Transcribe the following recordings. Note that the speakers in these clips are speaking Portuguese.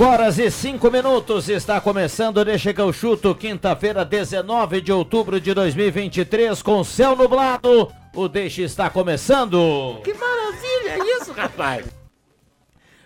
Cinco horas e cinco minutos está começando Deixa que eu chuto, quinta-feira, 19 de outubro de 2023, com céu nublado. O Deixa está começando. Que maravilha isso, rapaz!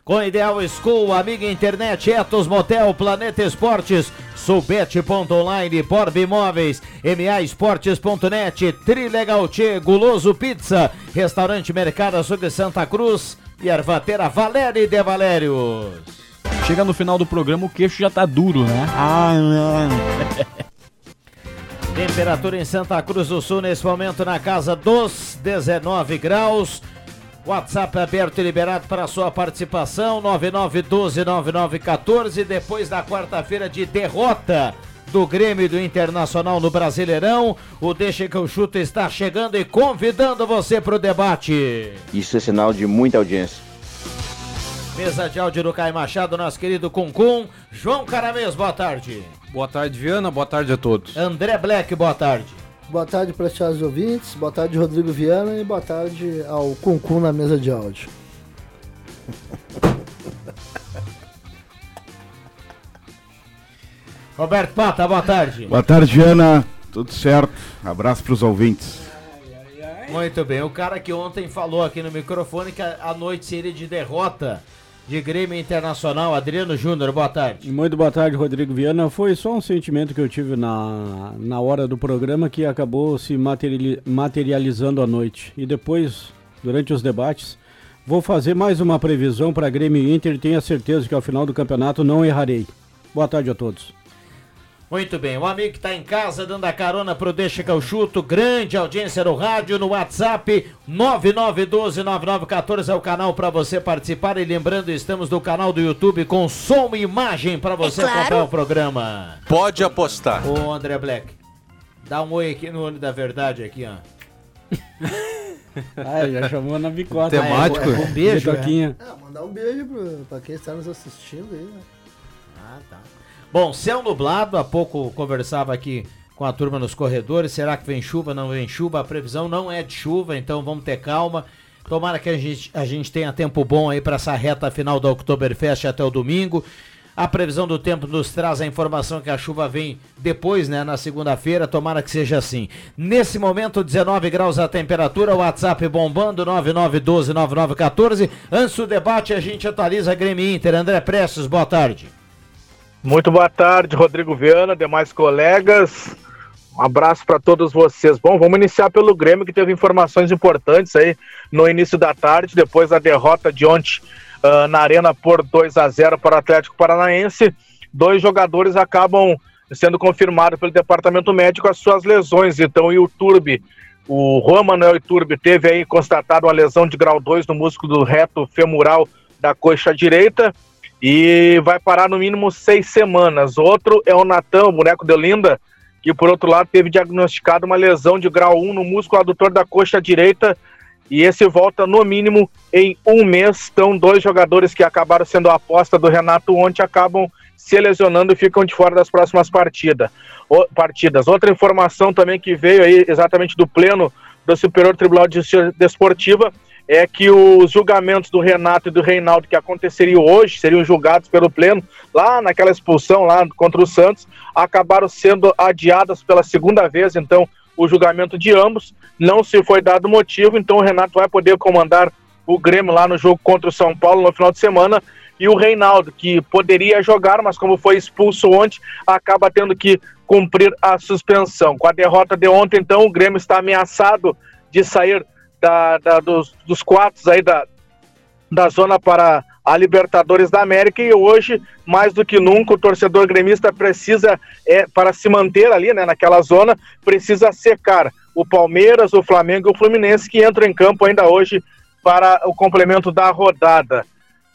Com Ideal School, Amiga Internet, Etos Motel, Planeta Esportes, Subete.online, Borb Imóveis, MA Esportes.net, Trilegal Tchê, Guloso Pizza, Restaurante Mercado Sul de Santa Cruz e Ervatera Valéria de Valérios. Chega no final do programa, o queixo já tá duro, né? Ah, Temperatura em Santa Cruz do Sul nesse momento na casa dos 19 graus. WhatsApp aberto e liberado para sua participação, 99129914, depois da quarta-feira de derrota do Grêmio e do Internacional no Brasileirão, o Deixa que eu chuto está chegando e convidando você para o debate. Isso é sinal de muita audiência. Mesa de áudio do Caio Machado, nosso querido Cuncum. João Caramês, boa tarde. Boa tarde, Viana. Boa tarde a todos. André Black, boa tarde. Boa tarde para os ouvintes, boa tarde Rodrigo Viana e boa tarde ao Cuncum na mesa de áudio. Roberto Pata, boa tarde. Boa tarde, Ana. Tudo certo? Abraço para os ouvintes. Muito bem, o cara que ontem falou aqui no microfone que a a noite seria de derrota de Grêmio Internacional, Adriano Júnior, boa tarde. Muito boa tarde, Rodrigo Viana. Foi só um sentimento que eu tive na, na hora do programa que acabou se materiali- materializando à noite. E depois, durante os debates, vou fazer mais uma previsão para Grêmio Inter e tenho a certeza que ao final do campeonato não errarei. Boa tarde a todos. Muito bem, o amigo que está em casa dando a carona pro Deixa que eu chuto, grande audiência no rádio, no WhatsApp, 99129914 é o canal para você participar e lembrando, estamos no canal do YouTube com som e imagem para você claro. acompanhar o programa. Pode apostar. Ô André Black, dá um oi aqui no olho da verdade aqui, ó. Ah, já chamou na bicota. Temático? É, Um beijo, Bitoquinha. Ah, mandar um beijo pro- pra quem está nos assistindo aí, né? Ah, tá. Bom, céu nublado, há pouco conversava aqui com a turma nos corredores. Será que vem chuva? Não vem chuva? A previsão não é de chuva, então vamos ter calma. Tomara que a gente, a gente tenha tempo bom aí para essa reta final da Oktoberfest até o domingo. A previsão do tempo nos traz a informação que a chuva vem depois, né, na segunda-feira. Tomara que seja assim. Nesse momento, 19 graus a temperatura, WhatsApp bombando, 99129914. Antes do debate, a gente atualiza Grêmio e Inter. André Prestes, boa tarde. Muito boa tarde, Rodrigo Viana, demais colegas. Um abraço para todos vocês. Bom, vamos iniciar pelo Grêmio, que teve informações importantes aí no início da tarde, depois da derrota de ontem ah, na Arena por 2 a 0 para o Atlético Paranaense. Dois jogadores acabam sendo confirmados pelo departamento médico as suas lesões. Então, o Iturbe, o Juan Manuel Iturbe, teve aí constatado uma lesão de grau 2 no músculo do reto femoral da coxa direita e vai parar no mínimo seis semanas. Outro é o Natan, o boneco de Olinda, que por outro lado teve diagnosticado uma lesão de grau 1 no músculo adutor da coxa direita e esse volta no mínimo em um mês. Então, dois jogadores que acabaram sendo a aposta do Renato ontem acabam se lesionando e ficam de fora das próximas partida, o- partidas. Outra informação também que veio aí exatamente do pleno do Superior Tribunal de Justiça Desportiva é que os julgamentos do Renato e do Reinaldo que aconteceriam hoje, seriam julgados pelo Pleno, lá naquela expulsão lá contra o Santos, acabaram sendo adiadas pela segunda vez, então o julgamento de ambos, não se foi dado motivo, então o Renato vai poder comandar o Grêmio lá no jogo contra o São Paulo no final de semana, e o Reinaldo, que poderia jogar, mas como foi expulso ontem, acaba tendo que cumprir a suspensão. Com a derrota de ontem, então, o Grêmio está ameaçado de sair da, da, dos, dos quartos aí da, da zona para a Libertadores da América e hoje, mais do que nunca, o torcedor gremista precisa, é, para se manter ali, né, naquela zona, precisa secar o Palmeiras, o Flamengo e o Fluminense que entram em campo ainda hoje para o complemento da rodada.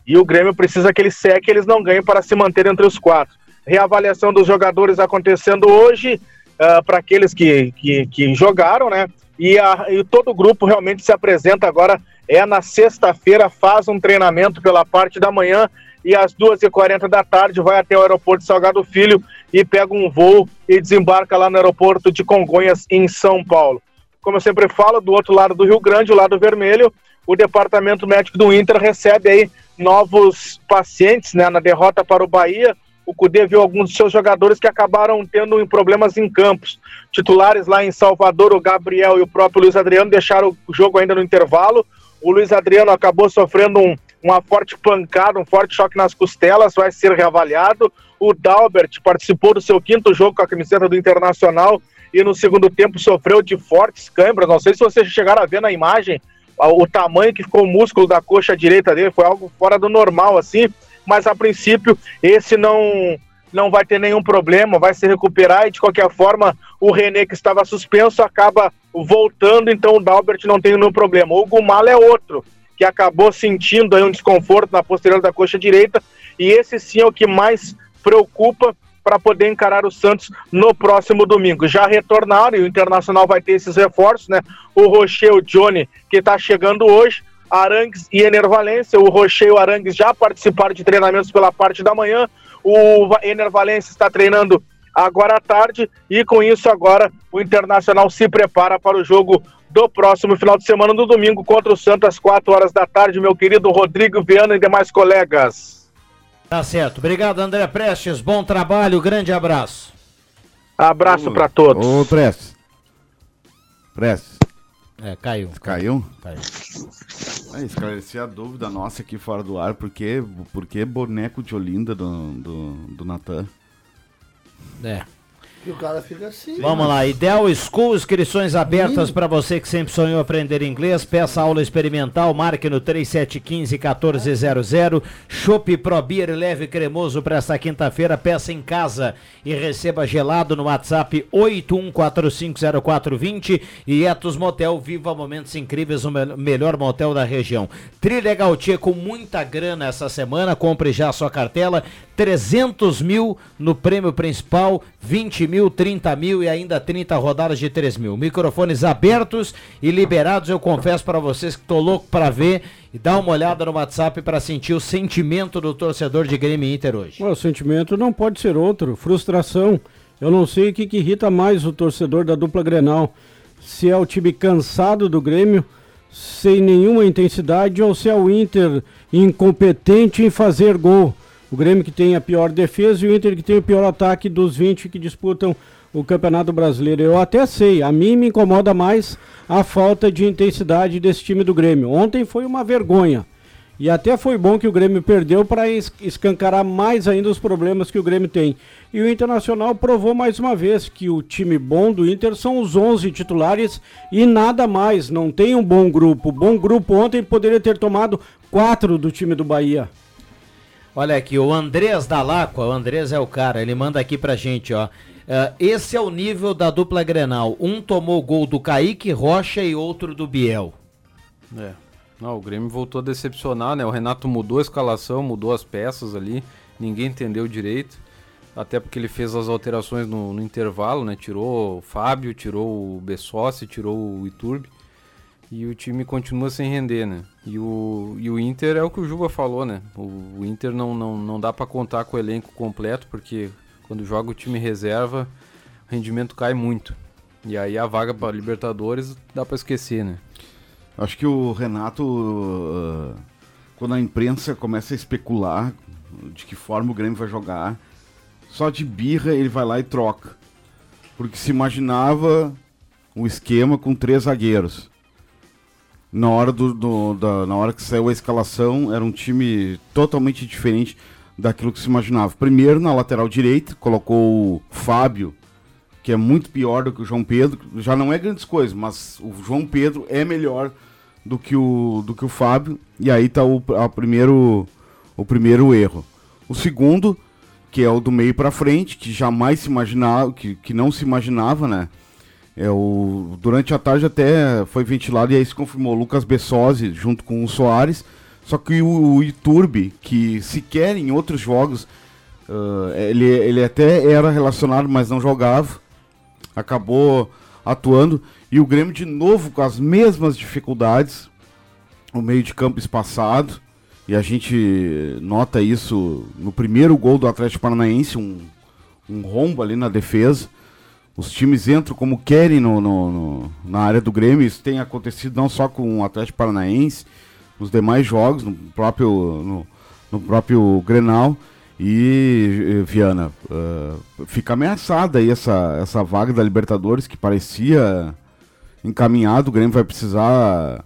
E o Grêmio precisa que ele seque, eles não ganhem para se manter entre os quatro. Reavaliação dos jogadores acontecendo hoje, uh, para aqueles que, que, que, jogaram, né? E, a, e todo o grupo realmente se apresenta agora. É na sexta-feira, faz um treinamento pela parte da manhã e às 2h40 da tarde vai até o aeroporto Salgado Filho e pega um voo e desembarca lá no aeroporto de Congonhas, em São Paulo. Como eu sempre falo, do outro lado do Rio Grande, o lado vermelho, o departamento médico do Inter recebe aí novos pacientes né, na derrota para o Bahia. O Cudê viu alguns de seus jogadores que acabaram tendo problemas em campos. Titulares lá em Salvador, o Gabriel e o próprio Luiz Adriano deixaram o jogo ainda no intervalo. O Luiz Adriano acabou sofrendo um, uma forte pancada, um forte choque nas costelas, vai ser reavaliado. O Dalbert participou do seu quinto jogo com a camiseta do Internacional e no segundo tempo sofreu de fortes câimbras. Não sei se vocês chegaram a ver na imagem o tamanho que ficou o músculo da coxa direita dele, foi algo fora do normal, assim, mas a princípio esse não não vai ter nenhum problema, vai se recuperar e de qualquer forma o René que estava suspenso acaba voltando, então o Dalbert não tem nenhum problema. O Gumala é outro que acabou sentindo aí um desconforto na posterior da coxa direita e esse sim é o que mais preocupa para poder encarar o Santos no próximo domingo. Já retornaram e o Internacional vai ter esses reforços, né? O Rocher, o Johnny, que está chegando hoje, Arangues e Enervalência. O Rocher e o Arangues já participaram de treinamentos pela parte da manhã. O Enervalência está treinando agora à tarde e com isso agora o Internacional se prepara para o jogo do próximo final de semana, no domingo, contra o Santos, às 4 horas da tarde, meu querido Rodrigo Viana e demais colegas. Tá certo. Obrigado, André Prestes. Bom trabalho, grande abraço. Abraço para todos. Ô, Prestes. Prestes. É, caiu. Caiu? Caiu. É, esclarecer a dúvida nossa aqui fora do ar, por que boneco de Olinda do, do, do Natan? É. E o cara fica assim. Vamos lá, Ideal School, inscrições abertas para você que sempre sonhou aprender inglês. Peça aula experimental, marque no 3715-1400. Chopp Pro Beer leve cremoso para esta quinta-feira. Peça em casa e receba gelado no WhatsApp 81450420. E Etos Motel, viva momentos incríveis, o melhor motel da região. Trilha Gautier com muita grana essa semana. Compre já a sua cartela. 300 mil no prêmio principal, 20 mil, 30 mil e ainda 30 rodadas de 3 mil. Microfones abertos e liberados. Eu confesso para vocês que tô louco para ver e dar uma olhada no WhatsApp para sentir o sentimento do torcedor de Grêmio Inter hoje. O sentimento não pode ser outro, frustração. Eu não sei o que, que irrita mais o torcedor da dupla Grenal. Se é o time cansado do Grêmio, sem nenhuma intensidade, ou se é o Inter incompetente em fazer gol. O Grêmio que tem a pior defesa e o Inter que tem o pior ataque dos 20 que disputam o Campeonato Brasileiro. Eu até sei, a mim me incomoda mais a falta de intensidade desse time do Grêmio. Ontem foi uma vergonha. E até foi bom que o Grêmio perdeu para escancarar mais ainda os problemas que o Grêmio tem. E o Internacional provou mais uma vez que o time bom do Inter são os 11 titulares e nada mais. Não tem um bom grupo. Bom grupo ontem poderia ter tomado quatro do time do Bahia. Olha aqui, o Andrés Dalacqua, o Andrés é o cara, ele manda aqui pra gente, ó. Uh, esse é o nível da dupla Grenal. Um tomou gol do Kaique Rocha e outro do Biel. É. Não, o Grêmio voltou a decepcionar, né? O Renato mudou a escalação, mudou as peças ali, ninguém entendeu direito. Até porque ele fez as alterações no, no intervalo, né? Tirou o Fábio, tirou o Bessossi, tirou o Iturbe e o time continua sem render, né? E o, e o Inter é o que o Juba falou, né? O, o Inter não, não, não dá para contar com o elenco completo, porque quando joga o time reserva, o rendimento cai muito. E aí a vaga para Libertadores dá para esquecer, né? Acho que o Renato, uh, quando a imprensa começa a especular de que forma o Grêmio vai jogar, só de birra ele vai lá e troca. Porque se imaginava um esquema com três zagueiros. Na hora, do, do- da, na hora que saiu a escalação, era um time totalmente diferente daquilo que se imaginava. Primeiro, na lateral direita, colocou o Fábio, que é muito pior do que o João Pedro. Já não é grandes coisas, mas o João Pedro é melhor do que o, do que o Fábio. E aí tá o, a primeiro, o primeiro erro. O segundo, que é o do meio para frente, que jamais se imaginava, que, que não se imaginava, né? Durante a tarde até foi ventilado e aí se confirmou Lucas Bessosi junto com o Soares. Só que o, o Iturbe, que sequer em outros jogos ah, ele, ele até era relacionado, mas não jogava, acabou atuando. E o Grêmio de novo com as mesmas dificuldades, o meio de campo espaçado. E a gente nota isso no primeiro gol do Atlético Paranaense, um, um rombo ali na defesa. Os times entram como querem no, no- no- na área do Grêmio. Isso tem acontecido não só com o Atlético Paranaense, nos demais jogos, no próprio, no, no próprio Grenal. E, eh, Viana, eh, fica ameaçada aí essa, essa vaga da Libertadores que parecia encaminhado. O Grêmio vai precisar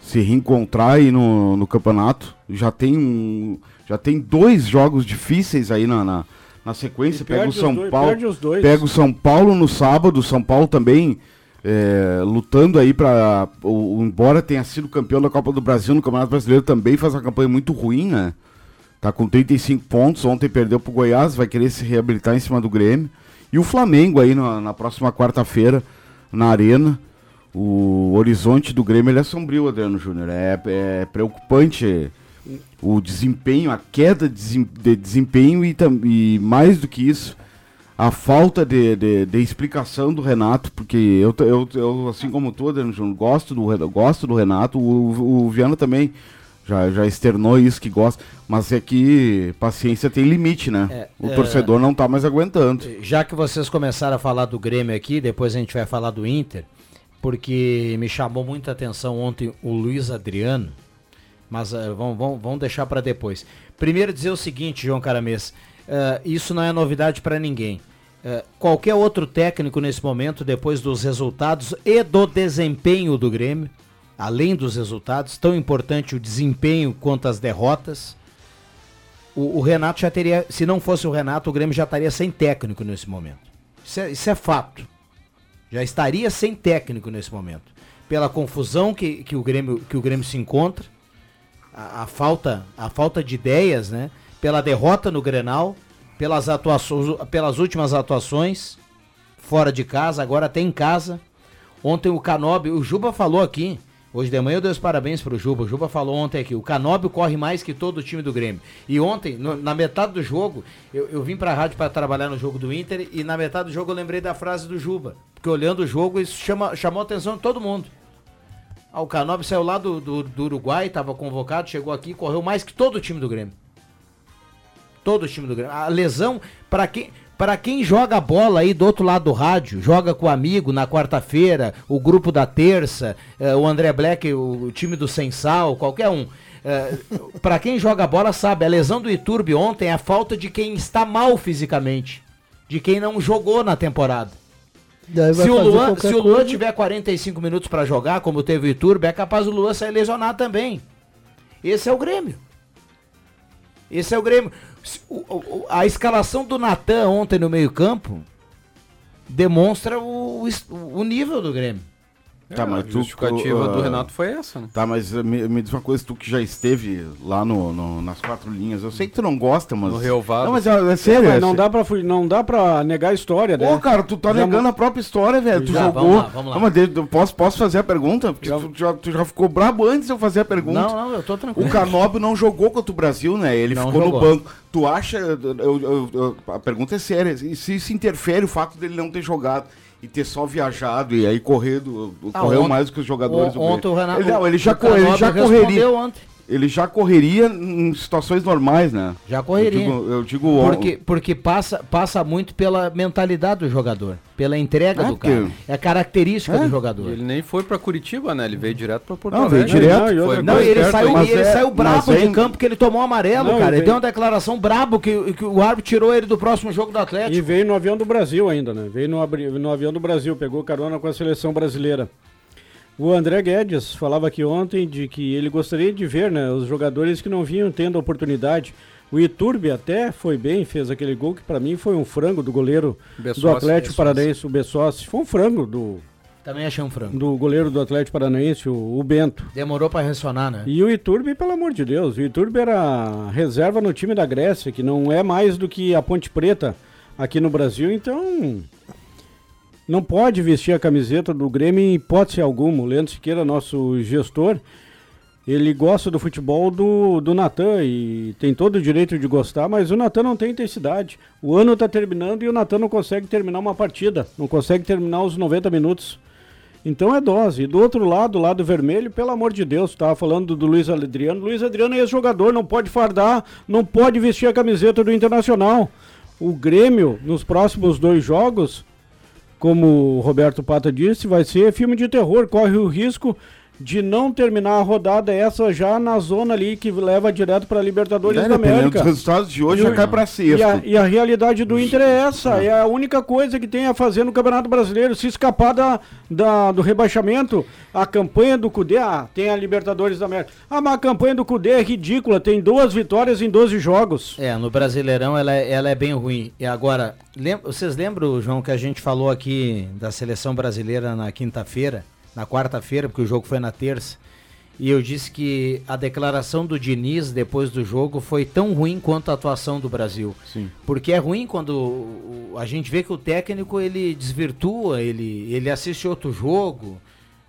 se reencontrar aí no, no campeonato. Já tem, um, já tem dois jogos difíceis aí na, na, na sequência. Pega o São dois- Paulo. Pega o São Paulo no sábado. São Paulo também é, lutando aí para embora tenha sido campeão da Copa do Brasil no Campeonato Brasileiro também faz uma campanha muito ruim, né? Tá com 35 pontos, ontem perdeu pro Goiás, vai querer se reabilitar em cima do Grêmio. E o Flamengo aí na, na próxima quarta-feira na Arena. O horizonte do Grêmio ele é sombrio, Adriano Júnior. É, é preocupante o desempenho, a queda de desem- de desempenho e, e mais do que isso, a falta de, de, de explicação do Renato, porque eu, eu, eu, assim como tu, Adriano Júnior, gosto do, gosto do Renato, o, o Viana também já, já externou isso que gosta, mas é que paciência tem limite, né? É, o é. torcedor não tá mais aguentando. Já que vocês começaram a falar do Grêmio aqui, depois a gente vai falar do Inter, porque me chamou muita atenção ontem o Luiz Adriano, mas eh, vamos, vamos, vamos deixar para depois. Primeiro dizer o seguinte, João Caramês, eh, isso não é novidade para ninguém. Eh, qualquer outro técnico nesse momento, depois dos resultados e do desempenho do Grêmio, além dos resultados, tão importante o desempenho quanto as derrotas, o, o Renato já teria, se não fosse o Renato, o Grêmio já estaria sem técnico nesse momento. Isso é, isso é fato. Já estaria sem técnico nesse momento. Pela confusão que, que, o, Grêmio, que o Grêmio se encontra, a, falta, a falta de ideias, né? Pela derrota no Grenal, pelas, atuações, pelas últimas atuações, fora de casa, agora até em casa. Ontem o Canóbio, o Juba falou aqui, hoje de manhã eu dei os parabéns pro Juba, o Juba falou ontem aqui, o Canóbio corre mais que todo o time do Grêmio. E ontem, no- na metade do jogo, eu, eu vim pra rádio para trabalhar no jogo do Inter e na metade do jogo eu lembrei da frase do Juba, porque olhando o jogo isso chama, chamou a atenção de todo mundo. O Canóbio saiu lá do, do, do Uruguai, estava convocado, chegou aqui, correu mais que todo o time do Grêmio. Todo o time do Grêmio. A lesão, para quem, para quem joga bola aí do outro lado do rádio, joga com o amigo na quarta-feira, o grupo da terça, eh, o André Black, o, o time do Sensal, qualquer um. Eh, para quem joga bola sabe, a lesão do Iturbe ontem é a falta de quem está mal fisicamente, de quem não jogou na temporada. Se o, Luan, se o Luan coisa. tiver 45 minutos pra jogar, como teve o Iturbe, é capaz o Luan sair lesionado também. Esse é o Grêmio. Esse é o Grêmio. A escalação do Natan ontem no meio-campo demonstra o, o nível do Grêmio. Tá, É, mas a justificativa tu, do ah, Renato foi essa, né? Tá, mas eh, me, me diz uma coisa, tu que já esteve lá no, no- nas quatro linhas, eu sei que tu não gosta, mas. No Relvado. Não, mas é, é sério. É não, dá pra, não dá pra negar a história, né? Ô, cara, tu tá Já negando mo- a própria história, velho. Tu Já, jogou. vamos lá, vamos lá. Não, mas eu posso, posso fazer a pergunta? Porque tu, já, tu já ficou brabo antes de eu fazer a pergunta. Não, não, eu tô tranquilo. O Canóbio não jogou contra o Brasil, né? Ele Não ficou jogou. no banco. Tu acha. eu- eu- eu- a pergunta é séria. E se isso interfere o fato dele não ter jogado e ter só viajado e aí corrido, Ah, correu ontem- mais do que os jogadores do Grêmio? Ontem o Renato. Ele, não, ele já, o ele já correria. ontem. Ele já correria em situações normais, né? Já correria. Eu digo, eu digo Porque, porque passa, passa muito pela mentalidade do jogador, pela entrega É, do cara. porque- É característica É. do jogador. Ele nem foi pra Curitiba, né? Ele veio direto pra Porto Não, veio Alegre. direto. Não, e Foi Não, ele saiu. Mas ele é- saiu bravo mas é- de campo que ele tomou amarelo, Não, cara. Ele veio- deu uma declaração brabo que, que o árbitro tirou ele do próximo jogo do E Atlético. veio no avião do Brasil ainda, né? Veio no, no avião do Brasil, pegou carona com a seleção brasileira. O André Guedes falava aqui ontem de que ele gostaria de ver né, os jogadores que não vinham tendo oportunidade. O Iturbe até foi bem, fez aquele gol que para mim foi um frango do goleiro do Atlético Bessossi. Paranaense, o Bessossi. Foi um frango do, Também achei um frango. do goleiro do Atlético Paranaense, o, o Bento. Demorou pra ressonar, né? E o Iturbe, pelo amor de Deus, o Iturbe era reserva no time da Grécia, que não é mais do que a Ponte Preta aqui no Brasil, então não pode vestir a camiseta do Grêmio em hipótese alguma. O Leandro Siqueira, nosso gestor, ele gosta do futebol do, do Natan e tem todo o direito de gostar, mas o Natan não tem intensidade. O ano está terminando e o Natan não consegue terminar uma partida, não consegue terminar os 90 minutos. Então é dose. E do outro lado, lado vermelho, pelo amor de Deus, estava falando do Luiz Adriano. Luiz Adriano é ex-jogador, não pode fardar, não pode vestir a camiseta do Internacional. O Grêmio, nos próximos dois jogos, como o Roberto Pata disse, vai ser filme de terror. Corre o risco de não terminar a rodada essa já na zona ali que leva direto para a Libertadores É, da América. dos resultados de hoje, E já cai pra E a, sexta. e a realidade do Inter é essa, é a única coisa que tem a fazer no Campeonato Brasileiro. Se escapar da, da- do rebaixamento, a campanha do Cudê, ah, tem a Libertadores da América. Ah, mas a campanha do Cudê é ridícula, tem duas vitórias em 12 jogos. É, no Brasileirão ela, é- ela é bem ruim. E agora, lem- vocês lembram, João, que a gente falou aqui da seleção brasileira na quinta-feira, na quarta-feira, porque o jogo foi na terça. E eu disse que a declaração do Diniz depois do jogo foi tão ruim quanto a atuação do Brasil. Sim. Porque é ruim quando a gente vê que o técnico ele desvirtua, ele, ele assiste outro jogo,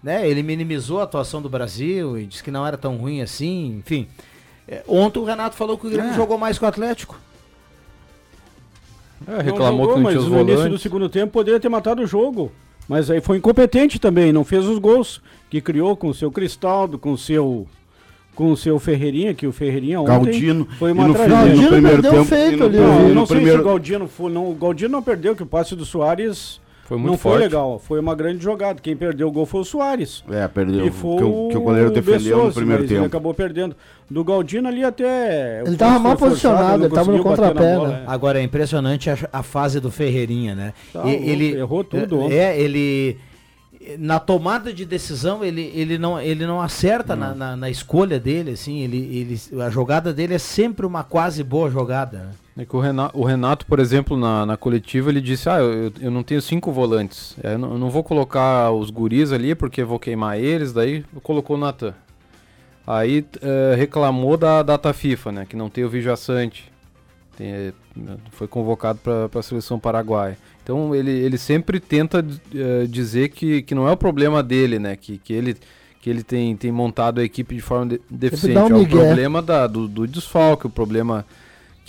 né? Ele minimizou a atuação do Brasil e disse que não era tão ruim assim, enfim. É, ontem o Renato falou que o Grêmio É. jogou mais que o Atlético. É, Não reclamou jogou, que não mas tinha os no início do volantes. segundo tempo poderia ter matado o jogo. Mas aí foi incompetente também, não fez os gols que criou com o seu Cristaldo, com o seu com o seu Ferreirinha, que o Ferreirinha ontem Galdino. foi uma no tragédia. Galdino primeiro perdeu tempo, feito ali, Não, sei se o Galdino foi. Não, o Galdino não perdeu, que o passe do Soares Foi muito não foi forte. legal. Foi uma grande jogada. Quem perdeu o gol foi o Soares. É, perdeu. E foi que, o, que o goleiro defendeu no Bessossi, primeiro mas Ele tempo. acabou perdendo. Do Galdino ali até. Ele tava foi mal posicionado, ele tava no contrapé, bola, né? é. Agora é impressionante a, a fase do Ferreirinha, né? Tá E- ele errou tudo ontem. É, ele na tomada de decisão ele, ele não ele não acerta Na, na, na escolha dele, assim, ele, ele a jogada dele é sempre uma quase boa jogada. né? É que o Renato, o Renato, por exemplo, na, na coletiva, ele disse: Ah, eu, eu não tenho cinco volantes. É, eu, não, eu não vou colocar os guris ali porque vou queimar eles. Daí colocou o Natan. Aí eh, reclamou da data FIFA, né? Que não tem o Vijaçante. Tem, eh, foi convocado para a seleção paraguaia. Então ele, ele sempre tenta eh, dizer que, que não é o problema dele, né? Que, que ele, que ele tem, tem montado a equipe de forma de- deficiente. um é o problema da, do, do desfalque, o problema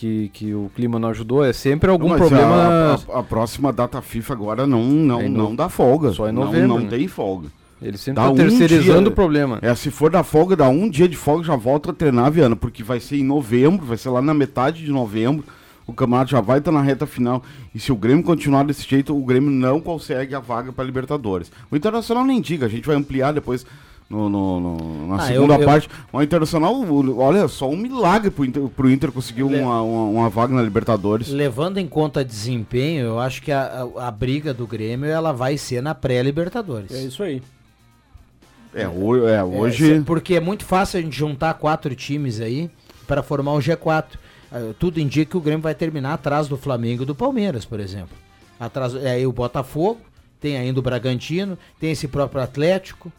que, que o clima não ajudou. É sempre algum Não, problema. A, a- a próxima data FIFA agora não, não, É no- não dá folga. só em Não- novembro, Não, né? tem folga. Ele sempre Dá tá um terceirizando dia. o problema. É, se for da folga, dá um dia de folga, já volta a treinar, Viana, porque vai ser em novembro, vai ser lá na metade de novembro. O campeonato já vai estar na reta final. E se o Grêmio continuar desse jeito, o Grêmio não consegue a vaga para Libertadores. O Internacional nem diga, a gente vai ampliar depois no, no- no- na Ah, segunda eu- eu- parte. O Internacional, o- olha, só um milagre pro Inter, pro Inter conseguir Le- uma, uma, uma vaga na Libertadores. Levando em conta desempenho, eu acho que a, a, a briga do Grêmio ela vai ser na pré-Libertadores. É isso aí. É, ho- é, É, hoje. se- porque é muito fácil a gente juntar quatro times aí para formar o G4. Ah, Tudo indica que o Grêmio vai terminar atrás do Flamengo e do Palmeiras, por exemplo. Atrás, é aí o Botafogo, tem ainda o Bragantino, tem esse próprio Atlético.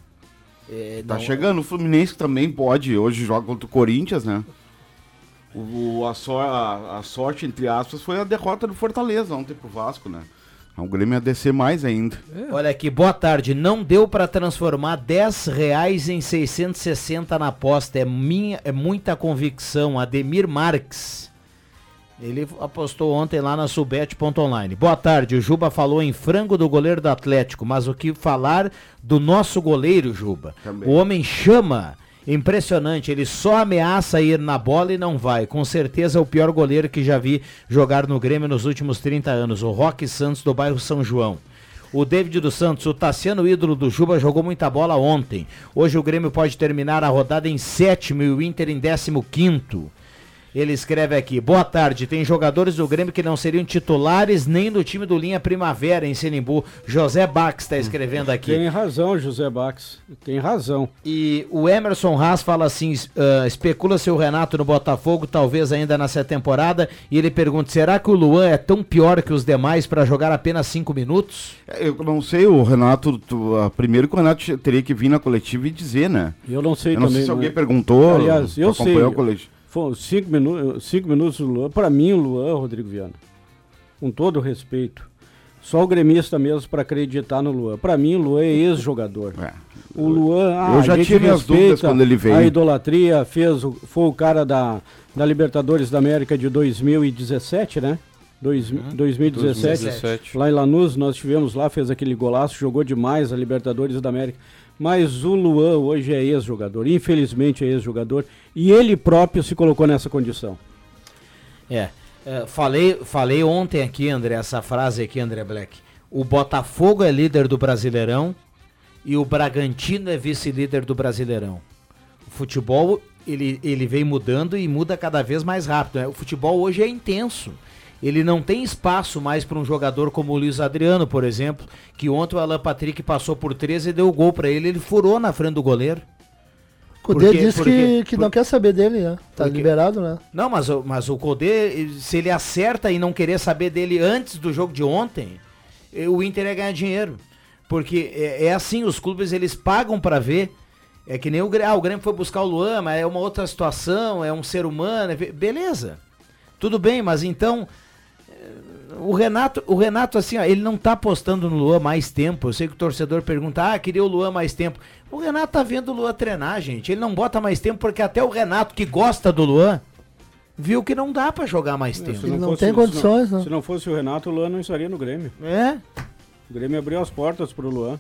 É, Tá não- chegando o Fluminense que também pode, hoje joga contra o Corinthians, né? O, a, sor- a- a sorte, entre aspas, foi a derrota do Fortaleza ontem pro Vasco, né? O Grêmio ia descer mais ainda. Olha aqui, boa tarde. Não deu para transformar 10 reais em 660 na aposta. É, minha, é muita convicção. Ademir Marques. Ele apostou ontem lá na subet.online. Boa tarde. O Juba falou em frango do goleiro do Atlético, mas o que falar do nosso goleiro, Juba? Também. O homem chama Impressionante, ele só ameaça ir na bola e não vai. Com certeza é o pior goleiro que já vi jogar no Grêmio nos últimos 30 anos, o Roque Santos do bairro São João. O David dos Santos, o Tassiano ídolo do Juba, jogou muita bola ontem. Hoje o Grêmio pode terminar a rodada em sétimo e o Inter em décimo quinto. Ele escreve aqui: Boa tarde. Tem jogadores do Grêmio que não seriam titulares nem do time do Linha Primavera em Sinimbu. José Bax está escrevendo aqui. Tem razão, José Bax. Tem razão. E o Emerson Haas fala assim: uh, especula se o Renato no Botafogo, talvez ainda nessa temporada. E ele pergunta: será que o Luan é tão pior que os demais para jogar apenas cinco minutos? Eu não sei, o Renato. Tu, uh, primeiro que o Renato teria que vir na coletiva e dizer, né? Eu não sei eu não também. sei se né? alguém perguntou. Aliás, eu sei. acompanhou a coletiva. Foram cinco, minu cinco minutos do Luan. Para mim, o Luan, Rodrigo Viana, com todo respeito, só o gremista mesmo para acreditar no Luan. Para mim, o Luan é ex-jogador. É. O Luan, ah, Eu já a gente tive as dúvidas quando ele veio. A idolatria fez, o- foi o cara da, da Libertadores da América de 2017, né? Dois, 2017. 2017. Lá em Lanús, nós tivemos lá, fez aquele golaço, jogou demais a Libertadores da América. Mas o Luan hoje é ex-jogador, infelizmente é ex-jogador, e ele próprio se colocou nessa condição. É. é, falei, falei ontem aqui, André, essa frase aqui, André Black. O Botafogo é líder do Brasileirão e o Bragantino é vice-líder do Brasileirão. O futebol, ele, ele vem mudando e muda cada vez mais rápido. né? O futebol hoje é intenso. Ele não tem espaço mais para um jogador como o Luiz Adriano, por exemplo, que ontem o Alan Patrick passou por 13 e deu o gol para ele, ele furou na frente do goleiro. O quê? disse Por que, que Por- não quer saber dele, né? Tá Por quê? liberado, né? Não, mas, o- mas o Codê, se ele acerta e não querer saber dele antes do jogo de ontem, eh, o Inter ia ganhar dinheiro. Porque é, é assim, os clubes eles pagam pra ver. É que nem o Grêmio, ah, o Grêmio foi buscar o Luan, mas é uma outra situação, é um ser humano, é beleza. Tudo bem, mas então o Renato, o Renato assim, ó, ele não tá apostando no Luan mais tempo. Eu sei que o torcedor pergunta: "Ah, queria o Luan mais tempo". O Renato tá vendo o Luan treinar, gente. Ele não bota mais tempo porque até o Renato que gosta do Luan viu que não dá pra jogar mais tempo. Se Ele não fosse- tem se condições, né? Se não fosse o Renato, o Luan não estaria no Grêmio. É? O Grêmio abriu as portas pro Luan.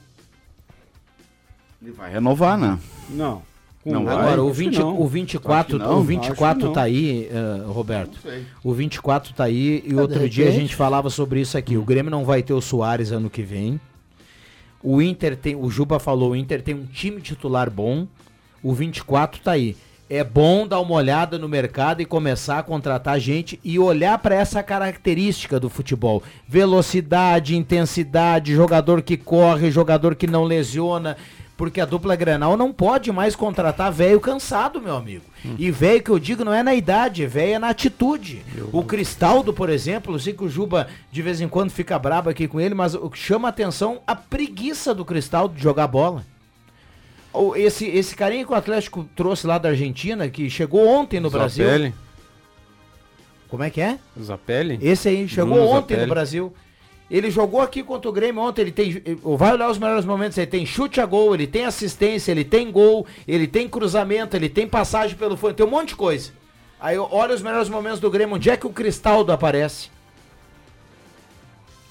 Ele vai renovar, né? Não. Não vai? Agora, o, Acho que 20, não. o 24, Acho que não, o acho 24 que tá aí, eh, Roberto. O 24 tá aí e Ah, outro dia a gente falava sobre isso aqui. O Grêmio não vai ter o Soares ano que vem. O Inter tem, o Juba falou, o Inter tem um time titular bom. O 24 tá aí. É bom dar uma olhada no mercado e começar a contratar gente e olhar para essa característica do futebol. Velocidade, intensidade, jogador que corre, jogador que não lesiona. Porque a dupla Grenal não pode mais contratar velho cansado, meu amigo. E velho que eu digo não é na idade, velho é na atitude. O Cristaldo, por exemplo, eu sei que o Juba de vez em quando fica brabo aqui com ele, mas o que chama atenção a preguiça do Cristaldo de jogar bola. Esse, esse carinha que o Atlético trouxe lá da Argentina, que chegou ontem no Brasil. Zapelli. Como é que é? Zapelli? Esse aí chegou Bruno ontem Zapelli. no Brasil. Ele jogou aqui contra o Grêmio ontem. Ele tem. Vai olhar os melhores momentos. Ele tem chute a gol, ele tem assistência, ele tem gol, ele tem cruzamento, ele tem passagem pelo fundo, tem um monte de coisa. Aí olha os melhores momentos do Grêmio. Onde é que o Cristaldo aparece?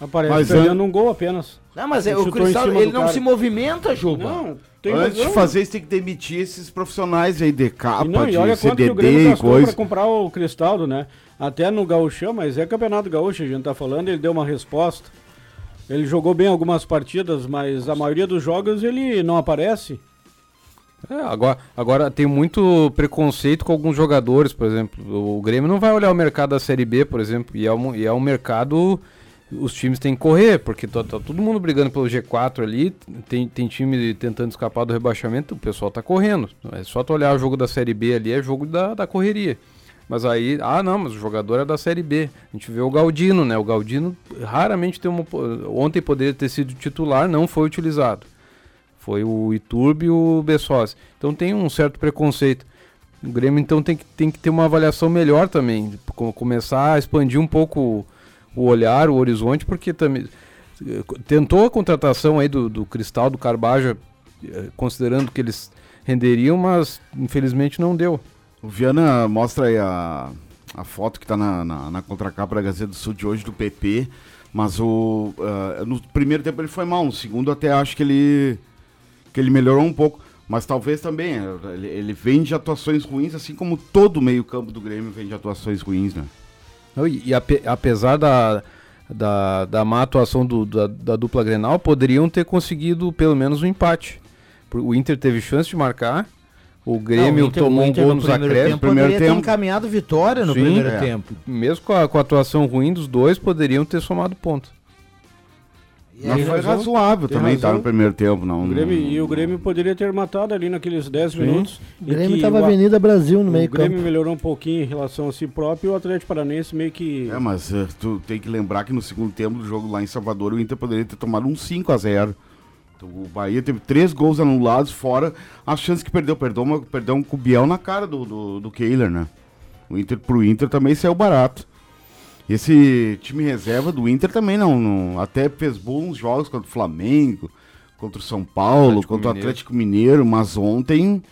Aparece Mas perdendo an- um gol apenas. Não, mas é, o Cristaldo, ele não cara. se movimenta, Juba. Não, tem Antes de razão. fazer isso, tem que demitir esses profissionais aí de capa, E, não, e de olha quanto que o Grêmio CDD e pra comprar o Cristaldo, né? Até no Gaúchão, mas é campeonato gaúcho, a gente tá falando, ele deu uma resposta. Ele jogou bem algumas partidas, mas a maioria dos jogos ele não aparece. É, agora, agora tem muito preconceito com alguns jogadores, por exemplo. O Grêmio não vai olhar o mercado da Série B, por exemplo, e é um, e é um mercado. Os times têm que correr, porque tá, tá todo mundo brigando pelo G4 ali, tem, tem time tentando escapar do rebaixamento, o pessoal tá correndo. É só tu olhar o jogo da Série B ali, é jogo da, da correria. Mas aí, ah não, mas o jogador é da Série B. A gente vê o Galdino, né? O Galdino raramente tem uma. Ontem poderia ter sido titular, não foi utilizado. Foi o Iturbe e o Bessos. Então tem um certo preconceito. O Grêmio então tem que, tem que ter uma avaliação melhor também. co- Começar a expandir um pouco o, olhar, o horizonte, porque também. eh, Tentou a contratação aí do, do Cristal, do Carbaja, eh, considerando que eles renderiam, mas infelizmente não deu. O Viana mostra aí a, a foto que tá na, na, na contracapa da Gazeta do Sul de hoje do PP. Mas o, ah, no primeiro tempo ele foi mal, no segundo até acho que ele, que ele melhorou um pouco. Mas talvez também, ele, ele vem de atuações ruins, assim como todo meio campo do Grêmio vem de atuações ruins, né? E, ape- apesar da, da, da má atuação do- da, da dupla Grenal, poderiam ter conseguido pelo menos um empate. O Inter teve chance de marcar, o Grêmio Não, o Inter- tomou o um Inter gol no nos primeiro acréscimos. tempo poderia ter encaminhado vitória no Sim, primeiro é. tempo. Mesmo com a, com a atuação ruim dos dois, poderiam ter somado ponto. Mas foi razão, razoável também, tá razão. no primeiro tempo, não. O Grêmio, não- e o Grêmio poderia ter matado ali naqueles 10 Sim. minutos. O Grêmio que tava o- Avenida Brasil no o meio Grêmio campo. melhorou um pouquinho em relação a si próprio e o Atlético Paranaense meio que. É, mas eh, tu tem que lembrar que no segundo tempo do jogo lá em Salvador, o Inter poderia ter tomado um 5 a 0 Então, O Bahia teve três gols anulados, fora a chance que perdeu. Perdeu, uma, perdeu um cubiel na cara do, do, do Kehler, né? O Inter, pro Inter também saiu barato. Esse time reserva do Inter também não, não- Até fez bons jogos contra o Flamengo, contra o São Paulo, Atlético contra o. Atlético Mineiro, mas ontem.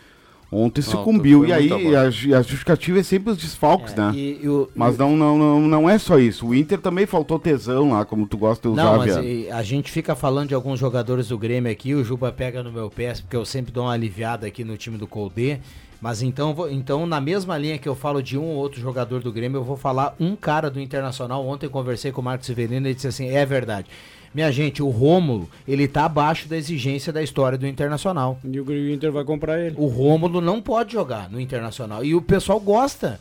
Ontem Não, sucumbiu. E aí a, a justificativa é sempre os desfalques, né? E, e o- Mas e não, não, não, não é só isso. O Inter também faltou tesão lá, como tu gosta de usar, Não, mas e, a gente fica falando de alguns jogadores do Grêmio aqui, o Juba pega no meu pé, porque eu sempre dou uma aliviada aqui no time do Colde. Mas então, então, na mesma linha que eu falo de um ou outro jogador do Grêmio, eu vou falar um cara do Internacional. Ontem conversei com o Marcos Severino e ele disse assim: é verdade. Minha gente, o Rômulo, ele tá abaixo da exigência da história do Internacional. E o Inter vai comprar ele. O Rômulo não pode jogar no Internacional. E o pessoal gosta.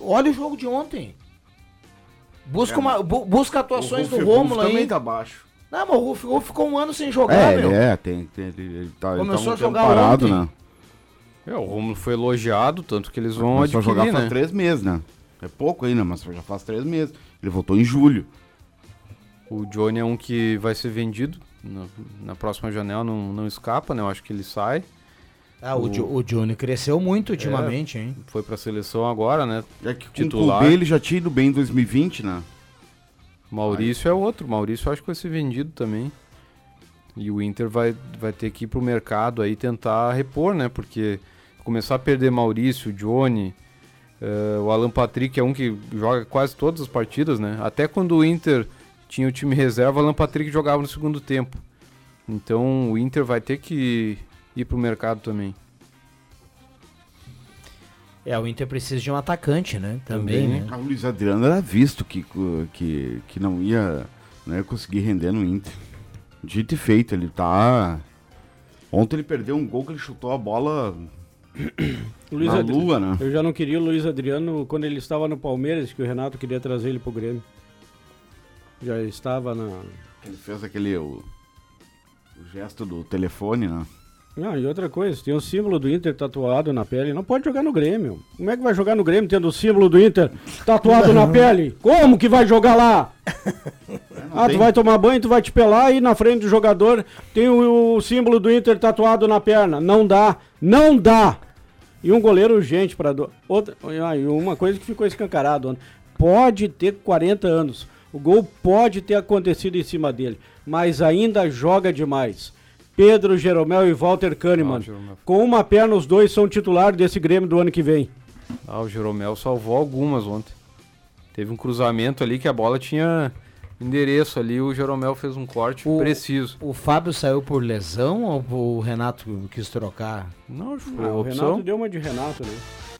Olha o jogo de ontem. Busca, uma, bu- busca atuações do Rômulo aí. também tá baixo. Não, mas o Ruf- ficou um ano sem jogar, É, meu. ele é, tem, tem, ele, ele tá, ele Começou tá um a jogar parado, ontem. né? É, o Romulo foi elogiado, tanto que eles vão a adquirir, jogar né? faz três meses, né? É pouco ainda, mas já faz três meses. Ele voltou em julho. O Johnny é um que vai ser vendido na, na próxima janela, não, não escapa, né? Eu acho que ele sai. Ah, o, Jo- o Johnny cresceu muito ultimamente, hein? Foi pra seleção agora, né? É que Titular. o clube ele já tinha ido bem em 2020, né? Maurício é outro. Maurício eu acho que vai ser vendido também. E o Inter vai, vai ter que ir pro mercado aí tentar repor, né? Porque começar a perder Maurício, Johnny, eh, o Alan Patrick é um que joga quase todas as partidas, né? Até quando o Inter tinha o time reserva, o Alan Patrick jogava no segundo tempo. Então o Inter vai ter que ir pro mercado também. É, o Inter precisa de um atacante, né? Também, Também. né? Ah, O Luiz Adriano era visto que, que, que não ia né, conseguir render no Inter. Dito e feito, ele tá. Ontem ele perdeu um gol que ele chutou a bola Luiz na Adri- lua, né? Eu já não queria o Luiz Adriano quando ele estava no Palmeiras, que o Renato queria trazer ele pro Grêmio. Já estava na. Ele fez aquele. O, o gesto do telefone, né? Ah, e outra coisa, tem o símbolo do Inter tatuado na pele. Não pode jogar no Grêmio. Como é que vai jogar no Grêmio tendo o símbolo do Inter tatuado na pele? Como que vai jogar lá? Ah, tu tem. vai tomar banho, tu vai te pelar e na frente do jogador tem o, o símbolo do Inter tatuado na perna. Não dá, não dá. E um goleiro urgente para do... outra ah, uma coisa que ficou escancarado. Pode ter 40 anos. O gol pode ter acontecido em cima dele, mas ainda joga demais. Pedro Jeromel e Walter Kahneman. Ah. Com uma perna, os dois são titulares desse Grêmio do ano que vem. Ah, o Jeromel salvou algumas ontem. Teve um cruzamento ali que a bola tinha endereço ali, o Jeromel fez um corte O- preciso. O Fábio saiu por lesão ou o Renato quis trocar? Não, acho que foi Ah, a o. Renato deu uma de Renato, né?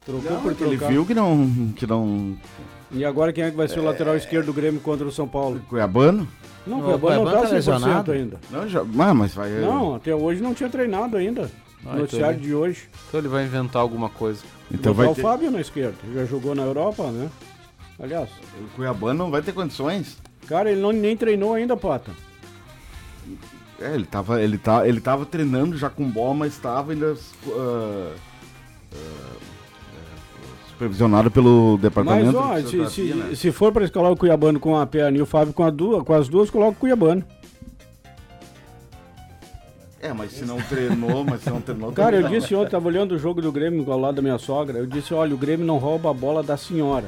Trocou Não, por é que ele trocar. viu que não. Que não. E agora quem é que vai ser o lateral esquerdo do Grêmio contra o São Paulo? Cuiabano? Não, o Cuiabá não tá tá 100% lesionado. ainda. Não, já. Mas vai. Não, até hoje não tinha treinado ainda. Ah, Noticiário então de hoje. Então ele vai inventar alguma coisa. Então vai o ter. Fábio na esquerda. Já jogou na Europa, né? Aliás, O Cuiabano não vai ter condições. Cara, ele não, nem treinou ainda, Pata. É, ele tava, ele tá, ele tava treinando já com bola, mas estava ainda ah, é, supervisionado pelo Mas, departamento. ó, de se, se, né? se for pra escalar o Cuiabano com a perna e o Fábio com, a duas, com as duas, coloca o Cuiabano. É, mas se não treinou, mas se não treinou. Cara, eu disse ontem, tava olhando o jogo do Grêmio ao lado da minha sogra, eu disse, olha, o Grêmio não rouba a bola da senhora.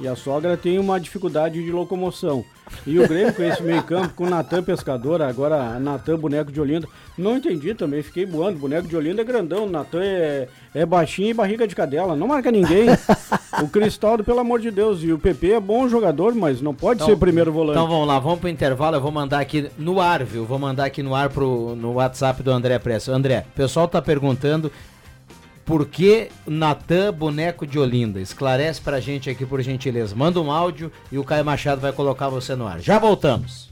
E a sogra tem uma dificuldade de locomoção. E o Grêmio com esse meio campo, com o Natan Pescador, agora Natan Boneco de Olinda. Não entendi também, fiquei boando. Boneco de Olinda é grandão, o Natan é, é baixinho e barriga de cadela. Não marca ninguém. o Cristaldo, pelo amor de Deus. E o PP é bom jogador, mas não pode Então- ser primeiro volante. Então vamos lá, vamos pro intervalo. Eu vou mandar aqui no ar, viu? Vou mandar aqui no ar pro, no WhatsApp do André Pressa. André, o pessoal tá perguntando por que Natan Boneco de Olinda. Esclarece pra gente aqui, por gentileza. Manda um áudio e o Caio Machado vai colocar você no ar. Já voltamos.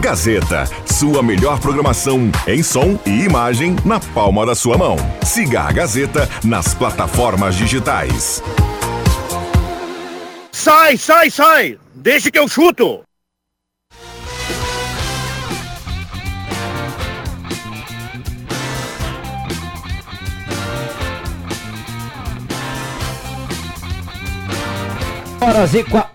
Gazeta, sua melhor programação em som e imagem na palma da sua mão. Siga a Gazeta nas plataformas digitais. Sai, sai, sai! Deixa que eu chuto! Horas e qua...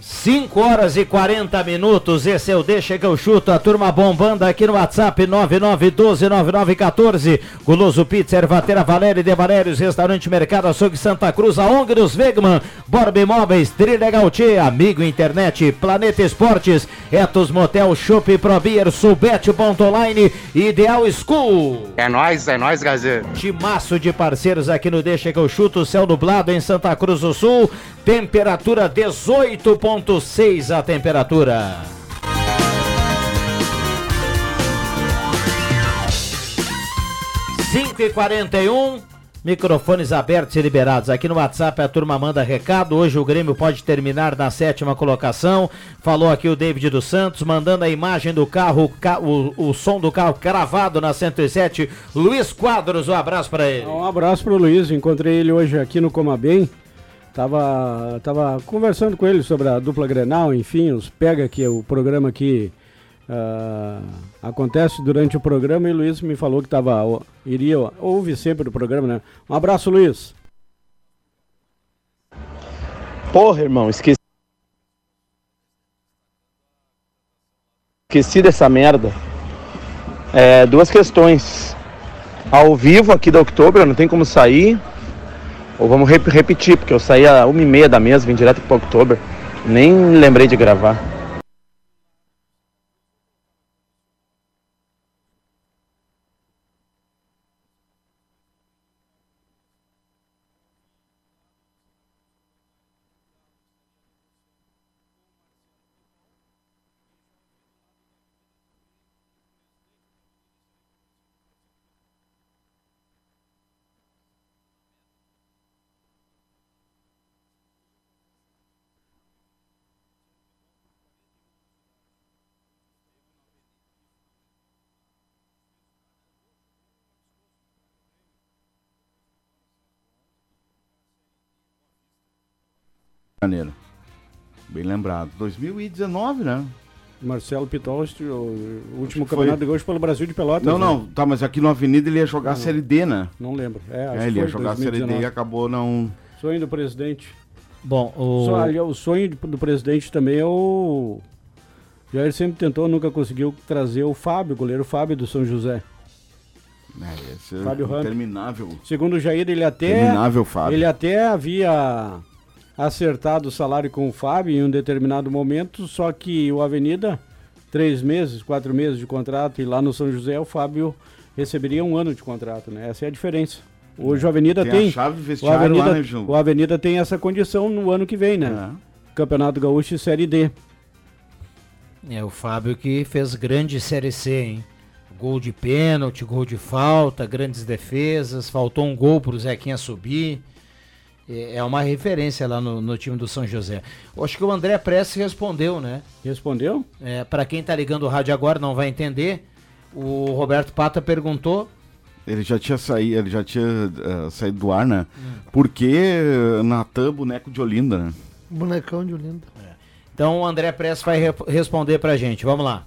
5 horas e 40 minutos, esse é o Deixa que eu chuto, a turma bombando aqui no WhatsApp 99129914, Guloso Pizza, Ervatera Valéria de Valérios, Restaurante Mercado Açougue Santa Cruz, a ONG dos Wegman, Borba Imóveis, Trilegal T, Amigo Internet, Planeta Esportes, Etos Motel, Shop Pro Beer, Subete.online, Ideal School. É nóis, é nóis, Gazeta. Timaço de parceiros aqui no Deixa que eu chuto, céu nublado em Santa Cruz do Sul, temperatura 18.6 a temperatura. Cinco e quarenta e um, microfones abertos e liberados. Aqui no WhatsApp a turma manda recado. Hoje o Grêmio pode terminar na sétima colocação. Falou aqui o David dos Santos, mandando a imagem do carro, o, o, o som do carro cravado na 107. Luiz Quadros, um abraço para ele. Um abraço pro Luiz, encontrei ele hoje aqui no Comabem. Tava, tava conversando com ele sobre a dupla Grenal, enfim, os pega que o programa aqui ah, acontece durante o programa e o Luiz me falou que tava, ó, iria, ouve sempre o programa, né? Um abraço, Luiz. Porra, irmão, esqueci. Esqueci dessa merda. É, duas questões. Ao vivo aqui da Outubro, não tem como sair. Ou vamos rep- repetir, porque eu saí a uma e meia da mesa, vim direto para Outubro. Nem lembrei de gravar. Janeiro. Bem lembrado. 2019, né? Marcelo Pitost, o último Foi- campeonato de gols pelo Brasil de Pelotas. Não, né? não, tá, mas aqui no Avenida ele ia jogar a Não. Série D, né? Não lembro. É, acho É, ele ia foi jogar a Série D 2019. e acabou não. Sonho do presidente. Bom, o. Ali, o sonho do, presidente também é o. Jair sempre tentou, nunca conseguiu trazer o Fábio, o goleiro Fábio do São José. É, esse Fábio é Ramp. interminável. Segundo o Jair, ele até. Interminável Fábio. Ele até havia acertado o salário com o Fábio em um determinado momento, só que o Avenida, três meses, quatro meses de contrato, e lá no São José o Fábio receberia um ano de contrato, né? Essa é a diferença. Hoje o Avenida Tem tem. a chave o, Avenida, lá, né, João? o Avenida tem essa condição no ano que vem, né? Campeonato Gaúcho e Série D. É o Fábio que fez grande Série C, hein? Gol de pênalti, gol de falta, grandes defesas, faltou um gol pro Zequinha subir. É é uma referência lá no, no time do São José. Eu Acho que o André Prestes respondeu, né? Respondeu? É, para quem tá ligando o rádio agora não vai entender. O Roberto Pata perguntou Ele já tinha saído, ele já tinha eh, saído do ar, né? Hum. Por que eh, Natan, boneco de Olinda, né? Bonecão de Olinda. Então o André Prestes vai re- responder pra gente. Vamos lá.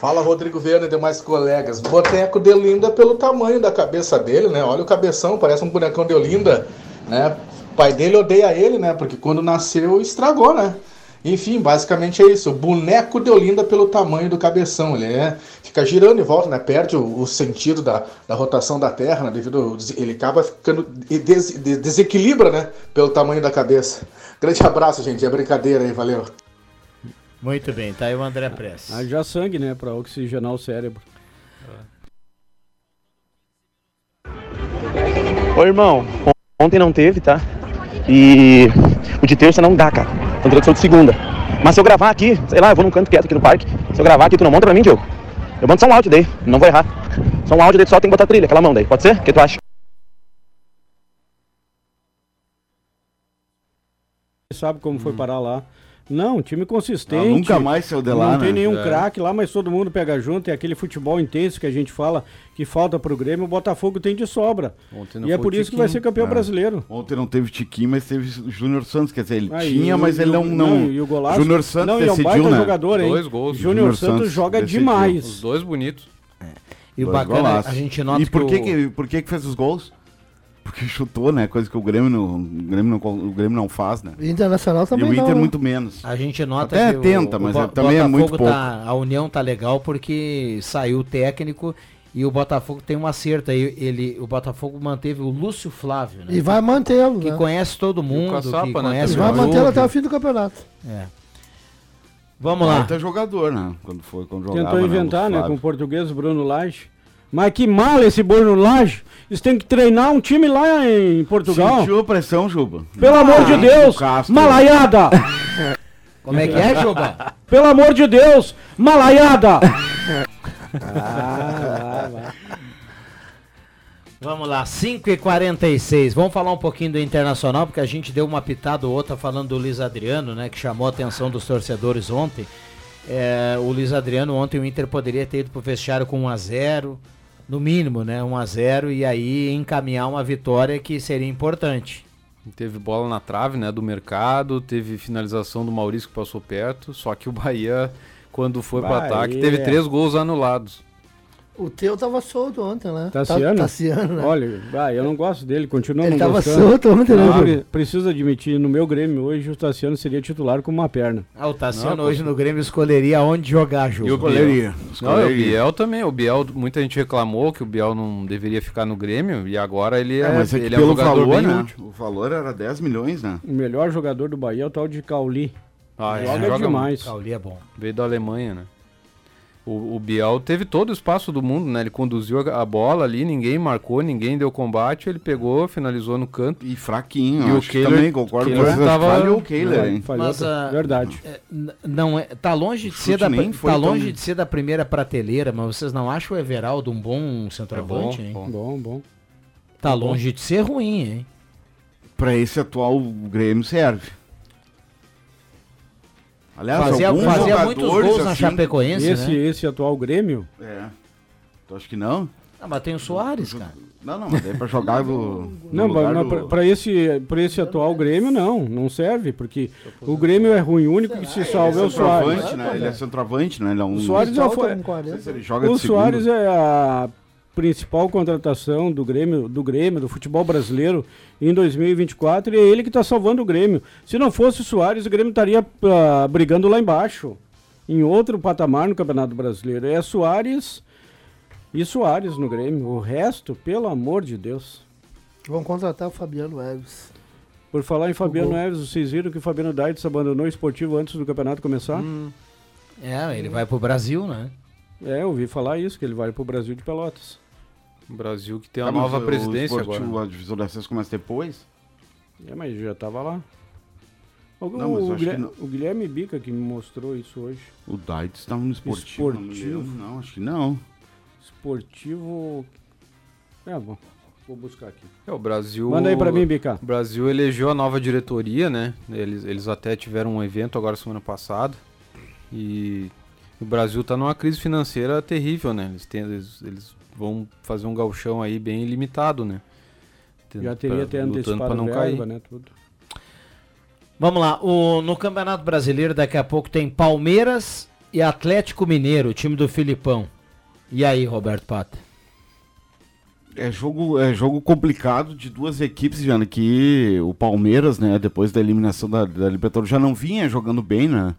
Fala Rodrigo Viana e demais colegas. Boneco de Olinda pelo tamanho da cabeça dele, né? Olha o cabeção, parece um bonecão de Olinda, né? O pai dele odeia ele, né? Porque quando nasceu estragou, né? Enfim, basicamente é isso. Boneco de Olinda pelo tamanho do cabeção. Ele é, fica girando e volta, né? Perde o, o sentido da, da rotação da Terra, né? Devido des- ele acaba ficando des- de- desequilibra, né? Pelo tamanho da cabeça. Grande abraço, gente. É brincadeira aí, valeu. Muito bem, tá aí o André Press. Haja sangue, né, pra oxigenar o cérebro. Ô irmão, ontem não teve, tá? E o de terça não dá, cara. Então teria que ser o de segunda. Mas se eu gravar aqui, sei lá, eu vou num canto quieto aqui no parque. Se eu gravar aqui, tu não monta pra mim, Diogo? Eu mando só um áudio daí, não vou errar. Só um áudio daí, tu só tem que botar trilha, aquela mão daí. Pode ser? O que tu acha? Sabe como foi parar lá? Não, time consistente. Ah, nunca mais saiu de lá, Não tem né? nenhum É. craque lá, mas todo mundo pega junto. É aquele futebol intenso que a gente fala que falta pro Grêmio. O Botafogo tem de sobra. Ontem não E é por isso que vai Tiquinho. ser campeão É. brasileiro. Ontem não teve Tiquinho, mas teve Júnior Santos. Quer dizer, ele Aí, tinha, e mas ele e o- não. não... e o golaço? Júnior Santos Não, e é um decidiu, baita né? jogador, hein? Dois gols. Júnior Santos joga demais. Os dois bonitos. E o bacana, golaços. a gente nota E por que, que, o- que, por que que fez os gols? Porque chutou, né? Coisa que o Grêmio não, o Grêmio não, o Grêmio não faz, né? Internacional E também o Inter não, né? muito menos. A gente nota Até que o- tenta, o mas Bo- é- também é muito Botafogo pouco. tá- a união tá legal porque saiu o técnico e o Botafogo tem um acerto aí. Ele, o Botafogo manteve o Lúcio Flávio, né? E vai mantê-lo, Que né? conhece todo mundo, Caçapa, que né, conhece E o vai mantê-lo até o fim do campeonato. É. Vamos lá. Até jogador, né? Quando foi, quando jogava, Tentou inventar, né, Flávio. com o português Bruno Lage. Mas que mal esse Bruno Lage. Eles têm que treinar um time lá em Portugal. Sentiu a pressão, Juba? Pelo amor de Ah, Deus, malaiada! Como é que é, Juba? Pelo amor de Deus, malaiada! Vamos lá, 5h46. Vamos falar um pouquinho do Internacional, porque a gente deu uma pitada ou outra falando do Luiz Adriano, né? Que chamou a atenção dos torcedores ontem. É, o Luiz Adriano, ontem o Inter poderia ter ido pro vestiário com 1x0, no mínimo, né? 1x0, e aí encaminhar uma vitória que seria importante. Teve bola na trave, né, do mercado, teve finalização do Maurício que passou perto, só que o Bahia, quando foi pro Bahia. ataque, teve três gols anulados. O teu tava solto ontem, né? Tassiano? Tá, Tassiano, né? Olha, ah, eu não gosto dele, continuo Ele não tava gostando. solto ontem, né, Ah, Preciso admitir, no meu Grêmio hoje o Tassiano seria titular com uma perna. Ah, o Tassiano Não, hoje no Grêmio escolheria onde jogar, Ju. Escolheria. Biel. Não, o Escolheria. Biel também. O Biel, muita gente reclamou que o Biel não deveria ficar no Grêmio e agora ele é, É, mas é ele é um pelo jogador valor, bem né? O valor era 10 milhões, né? O melhor jogador do Bahia é o tal de Cauli. Ah, joga, é, joga demais. Cauli é bom. Veio da Alemanha, né? O, o Biel teve todo o espaço do mundo, né? Ele conduziu a, a bola ali, ninguém marcou, ninguém deu combate, ele pegou, finalizou no canto. E fraquinho, E o acho que Kehler- também, concordo com Kehler tava- Falhou o Kehler, hein? Falhou, Mas, tá- ah, verdade. É, não é, tá longe de O ser da tá foi tão- longe de ser da primeira prateleira, mas vocês não acham o Everaldo um bom centroavante, É bom, hein? bom. Bom, bom. Tá longe de ser ruim, hein? Pra esse atual Grêmio serve. Aliás, Fazia, alguns fazia muitos gols na assim, Chapecoense, Esse, né? esse atual Grêmio, É. Tu acha que não? Ah, mas tem o Soares, cara. Não, não, mas daí pra jogar do. no Não, lugar mas do- pra, esse, pra esse atual Grêmio, não. Não serve, porque o Grêmio é ruim. O único que se salva é o Soares. centroavante, né? Ele é centroavante, né? Ele é um. O Soares já foi. com 40. Não sei se ele joga O. Soares é a principal contratação do Grêmio, do Grêmio, do futebol brasileiro em 2024 e é ele que está salvando o Grêmio. Se não fosse o Soares, o Grêmio estaria ah, brigando lá embaixo, em outro patamar no Campeonato Brasileiro. É Soares e Soares no Grêmio. O resto, pelo amor de Deus. Vão contratar o Fabiano Eves. Por falar em Fabiano gol. Neves, vocês viram que o Fabiano Daites abandonou o esportivo antes do campeonato começar? É, ele vai pro Brasil, né? É, eu ouvi falar isso, que ele vai pro Brasil de Pelotas. O Brasil que tem a nova o presidência esportivo, agora. A divisão da acesso começa depois? É, mas já tava lá. O, Não, o acho que Guilherme, não. o Guilherme Bica que me mostrou isso hoje. O Daitz estava no esportivo. não Esportivo. lembro, Não, acho que não. Esportivo. É, bom. Vou buscar aqui. É, o Brasil. Manda aí pra mim, Bica. O Brasil elegeu a nova diretoria, né? Eles, eles até tiveram um evento agora semana passada. E o Brasil tá numa crise financeira terrível, né? Eles, têm, eles, eles vão fazer um galchão aí bem limitado, né? Já teria até antecipado pra não verba, cair. né? Tudo. Vamos lá, o, no Campeonato Brasileiro daqui a pouco tem Palmeiras e Atlético Mineiro, o time do Filipão. E aí, Roberto Pata? É jogo, é jogo complicado de duas equipes, Viana, que o Palmeiras, né, depois da eliminação da, da Libertadores, já não vinha jogando bem, né?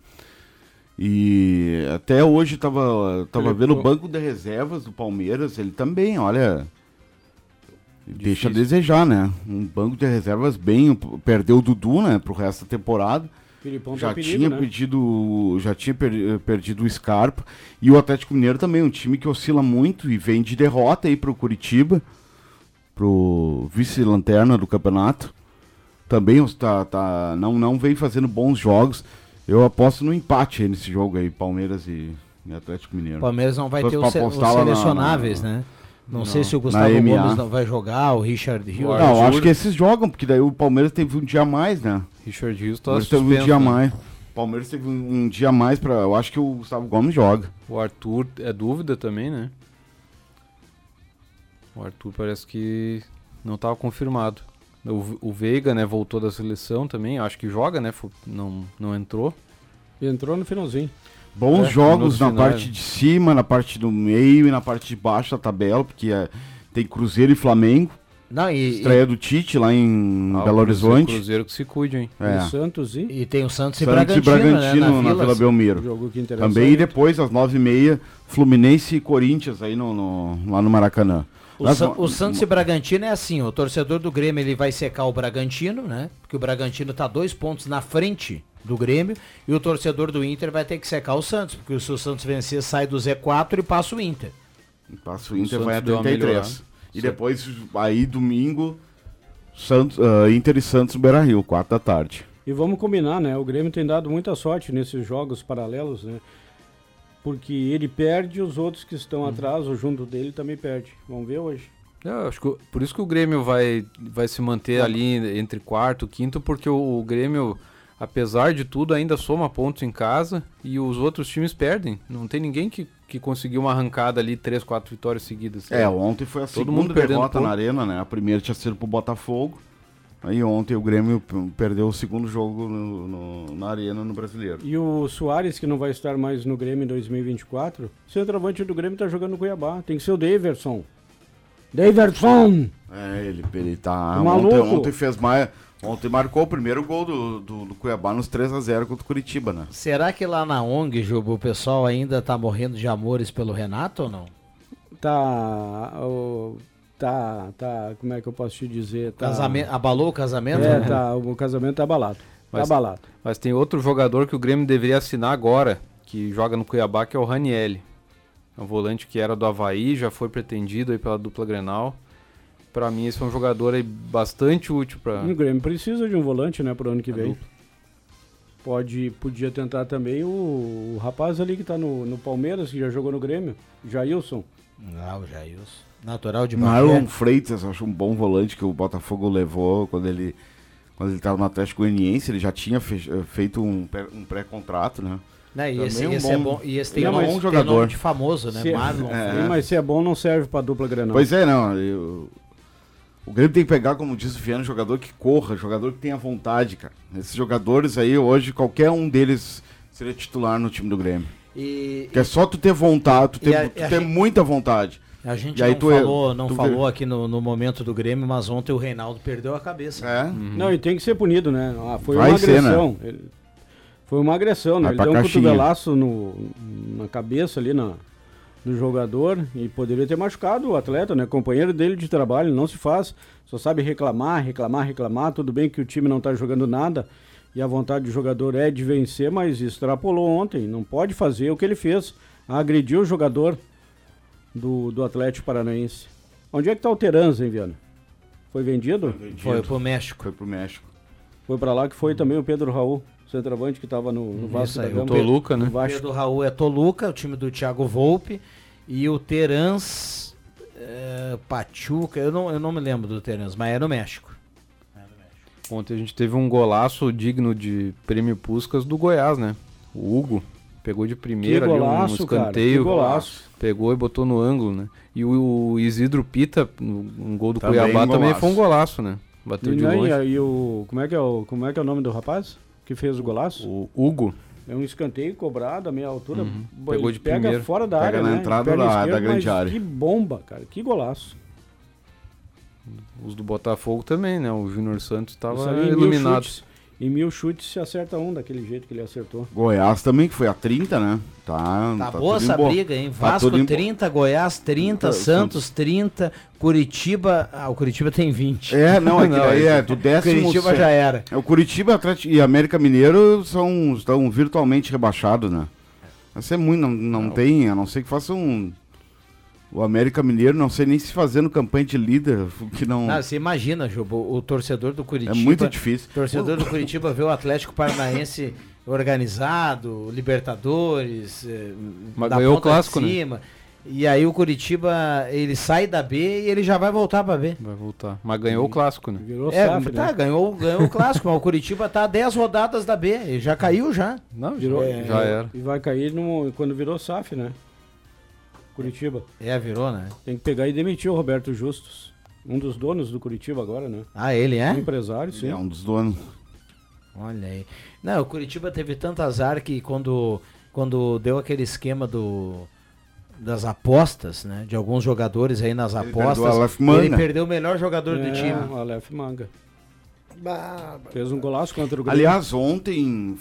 E até hoje tava, tava Ele vendo o banco de reservas do Palmeiras, ele também, olha. Deixa a Difícil. desejar, né? Um banco de reservas bem. Perdeu o Dudu, né? Pro resto da temporada. Filipão já tá perigo, tinha né? perdido já tinha per- perdido o Scarpa e o Atlético Mineiro também um time que oscila muito e vem de derrota aí pro Curitiba pro vice-lanterna do campeonato também tá, tá não não vem fazendo bons jogos eu aposto no empate aí nesse jogo aí Palmeiras e, e Atlético Mineiro O Palmeiras não vai ter os, se- os apostar lá na- selecionáveis, na- né? Não, na- sei se o Gustavo. Gomes não vai jogar, o Richard Hill. não acho que esses jogam porque daí o Palmeiras teve um dia a mais né Richard o tá Palmeiras teve um suspenso, dia a né? mais o Palmeiras teve um, um dia a mais para eu acho que o Gustavo Gomes joga O Arthur é dúvida também, né? O Arthur parece que não estava confirmado. O, o Veiga, né, voltou da seleção também, acho que joga, né? Não, não entrou. Entrou no finalzinho. Bons É, jogos na parte de cima, na parte do meio e na parte de baixo da tabela, porque é, tem Cruzeiro e Flamengo. Não, e, Estreia do Tite lá em Ah, Belo Horizonte. Cruzeiro que se cuide, hein? É. O Santos e... e tem o Santos e Santos Bragantino, e Bragantino né, na, Vila Belmiro. Jogo que interessa Também e depois, às nove e meia, Fluminense e Corinthians aí no, no- lá no Maracanã. O, Mas, ma- o Santos e Bragantino é assim, o torcedor do Grêmio ele vai secar o Bragantino, né? Porque o Bragantino tá dois pontos na frente do Grêmio e o torcedor do Inter vai ter que secar o Santos, porque se o Santos vencer sai do Z4 e passa o Inter. Passa o O Inter Santos vai a deu uma 33. melhorada. E depois, aí domingo, Santos, ah, Inter e Santos no Beira Rio, quatro da tarde. E vamos combinar, né? O Grêmio tem dado muita sorte nesses jogos paralelos, né? Porque ele perde, os outros que estão atrás ou junto dele também perde. Vamos ver hoje. Eu acho que, por isso que o Grêmio vai, vai se manter ali entre quarto e quinto, porque o, o Grêmio, apesar de tudo, ainda soma pontos em casa e os outros times perdem. Não tem ninguém que, que conseguiu uma arrancada ali, três, quatro vitórias seguidas. É, ontem foi a Todo segunda mundo perdendo derrota na arena, né? A primeira tinha sido pro Botafogo. Aí ontem o Grêmio perdeu o segundo jogo no- no- na arena no brasileiro. E o Soares, que não vai estar mais no Grêmio em 2024, o centroavante do Grêmio tá jogando no Cuiabá. Tem que ser o Daverson. Daverson! É, ele, ele tá. Tá ontem, maluco? ontem fez mais. Ontem marcou o primeiro gol do, do, do Cuiabá nos 3x0 contra o Curitiba, né? Será que lá na ONG, Juba, o pessoal ainda tá morrendo de amores pelo Renato ou não? Tá. o- tá. Tá. Como é que eu posso te dizer? Tá, Casamento, abalou o casamento? É, né? tá. O casamento tá abalado. Mas- tá abalado. Mas tem outro jogador que o Grêmio deveria assinar agora, que joga no Cuiabá, que é o Ranielli. É um volante que era do Havaí, já foi pretendido aí pela dupla Grenal. Pra mim esse é um jogador aí bastante útil para O Grêmio precisa de um volante, né, pro ano que A vem. Pode, podia tentar também o, o rapaz ali que tá no, no Palmeiras, que já jogou no Grêmio, Jailson. Ah, o Jailson. Natural de Marlon. Freitas, acho um bom volante que o Botafogo levou quando ele quando ele estava no Atlético Goianiense, ele já tinha fe- feito um, pré- um pré-contrato, né? Né, e esse, um esse é bom- bom. E esse tem é um bom tem jogador. nome de famoso, né? Se- Marlon. É. Mas se é bom, não serve pra dupla Grenal. Pois é, não. eu- o Grêmio tem que pegar, como disse o Viana, jogador que corra, jogador que tenha vontade, cara. Esses jogadores aí, hoje, qualquer um deles seria titular no time do Grêmio. E, Porque é só tu ter vontade, tu ter, a- tu ter gente- muita vontade. A gente aí não tu é- falou, não tu falou aqui no, no momento do Grêmio, mas ontem o Reinaldo perdeu a cabeça. É. Não, e tem que ser punido, né? Ah, foi Vai uma ser, né? agressão. Ele- Foi uma agressão, né? Vai Ele deu um cotovelaço no, na cabeça ali na, do jogador e poderia ter machucado o atleta, né? Companheiro dele de trabalho, não se faz. Só sabe reclamar, reclamar, reclamar. Tudo bem que o time não tá jogando nada e a vontade do jogador é de vencer, mas extrapolou ontem. Não pode fazer o que ele fez. Agrediu o jogador do, do Atlético Paranaense. Onde é que tá o Teranza, hein, Viana? Foi vendido? Foi pro México. Foi pro México. Foi pra lá que foi também o Pedro Raul, centroavante que tava no, no Vasco Isso da aí, Gama. o Toluca, né? O. Pedro Raul é Toluca, o time do Thiago Volpe. E o Terans é, Pachuca, eu não, eu não me lembro do Terans, mas é no México. Ontem a gente teve um golaço digno de prêmio Puscas do Goiás, né? O Hugo pegou de primeira Que ali um golaço, cara, escanteio, que golaço. pegou e botou no ângulo, né? E o, o Isidro Pita, um gol do Também Cuiabá um também golaço. foi um golaço, né? Bateu E, de longe. e o como é que é o como é que é o nome do rapaz que fez o golaço? O Hugo. É um escanteio cobrado a meia altura. Uhum. Pegou de pega primeira. fora da Pega área, na né? entrada da- da esquerda, grande mas área. Que bomba, cara. Que golaço. Os do Botafogo também, né? O Júnior Santos Isso tava ali em mil iluminado. chutes. Em mil chutes se acerta um daquele jeito que ele acertou. Goiás também, que foi a 30, né? Tá, Tá, tá boa essa briga, hein? tá Vasco tudo em bo- 30, Goiás 30, Tá, Santos 30, Curitiba. Ah, o Curitiba tem 20. É, não, é que Não, daí é do décimo... Curitiba já era. É, o Curitiba Atlético e América Mineiro são, estão virtualmente rebaixados, né? Isso é muito, não, não, tem, a não ser que faça um... O América Mineiro, não sei nem se fazendo campanha de líder, que não... Ah, você imagina, Juba, o torcedor do Curitiba. É muito difícil. O torcedor do Curitiba vê o Atlético Paranaense organizado, Libertadores, eh, Mas da ganhou o ponta de clássico, né? cima. E aí o Curitiba, ele sai da B e ele já vai voltar pra B. Vai voltar. Mas ganhou o clássico, né? Virou É, SAF, tá, né? ganhou, ganhou o clássico, mas o Curitiba tá a 10 rodadas da B, ele já caiu já. Não, Virou, já, já era. E vai cair no, quando virou SAF, né? Curitiba. É, virou, né? Tem que pegar e demitir o Roberto Justus. Um dos donos do Curitiba agora, né? Ah, ele é? Um empresário, sim. É um dos donos. Olha aí. Não, o Curitiba teve tanto azar que quando, quando deu aquele esquema do das apostas, né? De alguns jogadores aí nas Ele apostas. perdeu Aleph Manga. Ele perdeu o melhor jogador do É, time. O Aleph Manga. Bah, Fez um golaço contra o Grêmio. Aliás, ontem,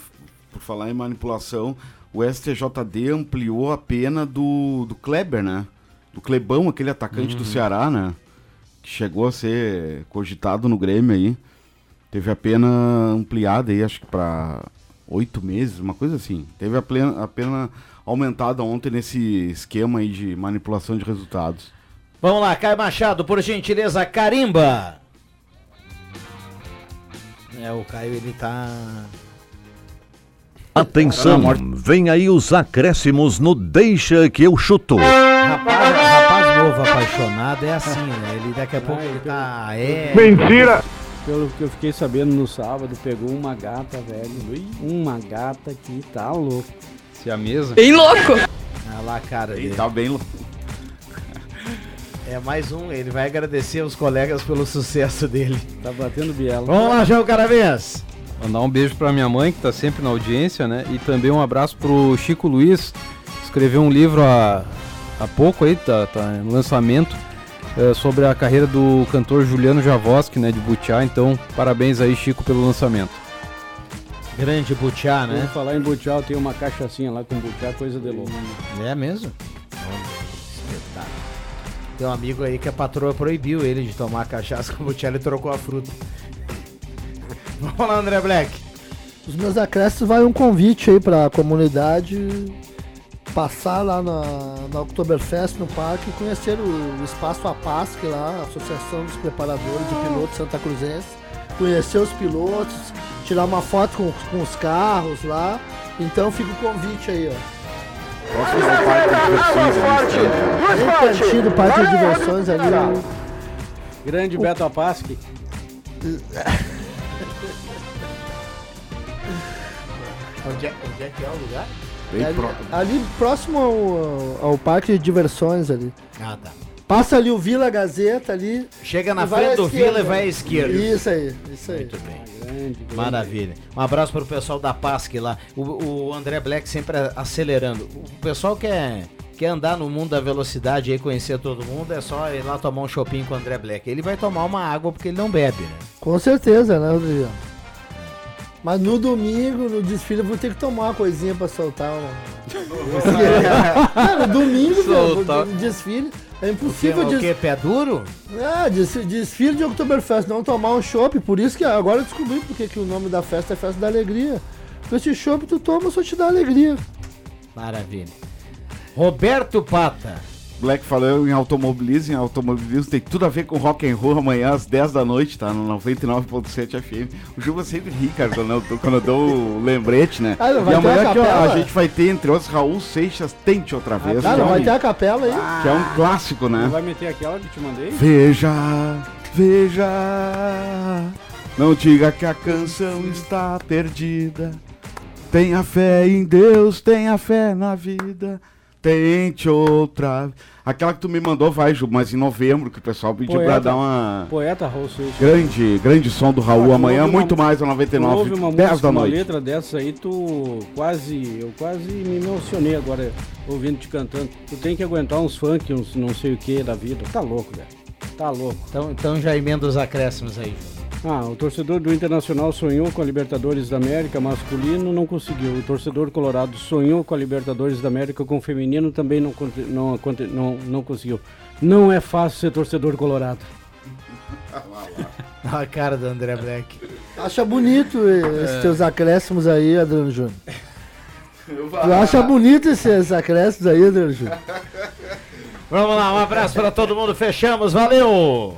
por falar em manipulação, o STJD ampliou a pena do, do Kleber, né? Do Clebão, aquele atacante do Ceará, né? Que chegou a ser cogitado no Grêmio aí. Teve a pena ampliada aí, acho que pra oito meses, uma coisa assim. Teve a, plena, a pena aumentada ontem nesse esquema aí de manipulação de resultados. Vamos lá, Caio Machado, por gentileza, carimba! É, o Caio, ele tá. Atenção, vem aí os acréscimos no Deixa que eu chuto. Rapaz, rapaz novo apaixonado é assim, né? Ele daqui a pouco ele tá. É. Mentira! Pelo que eu fiquei sabendo no sábado, pegou uma gata, velho. Uma gata que tá louco. Se a mesa. Bem louco! Olha lá a cara Ele dele. tá bem louco. É mais um, ele vai agradecer os colegas pelo sucesso dele. Tá batendo biela. Vamos lá, João Caravês. Mandar um beijo pra minha mãe, que tá sempre na audiência, né? E também um abraço pro Chico Luiz, que escreveu um livro há, há pouco aí, tá, tá no lançamento, é, sobre a carreira do cantor Juliano Javoski, né? De Butiá. Então, parabéns aí, Chico, pelo lançamento. Grande Butiá, Vou né? falar em butiá, tem uma cachaçinha lá com butiá, coisa de louco. É mesmo? Espetáculo. Tem um amigo aí que a patroa proibiu ele de tomar cachaça com Butiá, ele trocou a fruta. Vamos lá, André Black. Os meus acréscimos vai um convite aí pra comunidade passar lá na, na Oktoberfest no parque e conhecer o, o espaço APASC lá, Associação dos Preparadores de Pilotos Santa Cruzense, conhecer os pilotos, tirar uma foto com, com os carros lá. Então fica o convite aí, ó. Próximo ao Parque de Diversões ali. Bem pertinho do Parque de Diversões ali. Grande Beto Apasque. Onde é, onde é que é o lugar? Bem ali, pro- ali próximo ao, ao Parque de Diversões ali. Ah, tá. Passa ali o Vila Gazeta ali. Chega na frente do esquerda. Vila e vai à esquerda. Isso aí, isso aí. Muito bem. Grande, grande. Maravilha. Um abraço para o pessoal da PASC lá. O, o André Black sempre acelerando. O pessoal quer, quer andar no mundo da velocidade e conhecer todo mundo, é só ir lá tomar um shopping com o André Black. Ele vai tomar uma água porque ele não bebe, né? Com certeza, né, Rodrigo? Mas no domingo, no desfile, eu vou ter que tomar uma coisinha pra soltar. Uma... Não, no domingo, no desfile, é O que, impossível o des... que? Pé duro? É, des- desfile de Oktoberfest, não tomar um chopp. Por isso que agora eu descobri porque que o nome da festa é Festa da Alegria. Com esse chopp tu toma, só te dá alegria. Maravilha. Roberto Pata. Black falou em automobilismo, em automobilismo tem tudo a ver com rock and roll amanhã às 10 da noite, tá? No 99.7 FM. O Juba sempre ri, cara, quando eu, quando eu dou o lembrete, né? Ah, e amanhã ó, a gente vai ter, entre outros, Raul Seixas Tente Outra Vez, Ah, que, não é vai um, ter a capela aí? que é um clássico, Não né? vai meter aquela que te mandei? Veja, veja, não diga que a canção está perdida. Tenha fé em Deus, tenha fé na vida. Tente outra. Aquela que tu me mandou vai, Ju, mas em novembro, que o pessoal pediu pra Poeta. dar uma Poeta Raul Seixas. grande, grande som do Raul Ah, amanhã, ouve uma- muito mais a Tu ouve 99, uma 10 música, da uma noite. letra dessa aí, tu quase, eu quase me emocionei agora ouvindo te cantando. Tu tem que aguentar uns funk, uns não sei o que da vida. Tá louco, velho. Tá louco. Então, então já emenda os acréscimos aí. Ah, o torcedor do Internacional sonhou com a Libertadores da América masculino, não conseguiu. O torcedor colorado sonhou com a Libertadores da América com o feminino, também não, não, não, não conseguiu. Não é fácil ser torcedor colorado. A cara do André Black. Acha bonito esses É. teus acréscimos aí, Adriano Júnior. Tu acha bonito esses acréscimos aí, Adriano Júnior? Vamos lá, um abraço para todo mundo. Fechamos, valeu!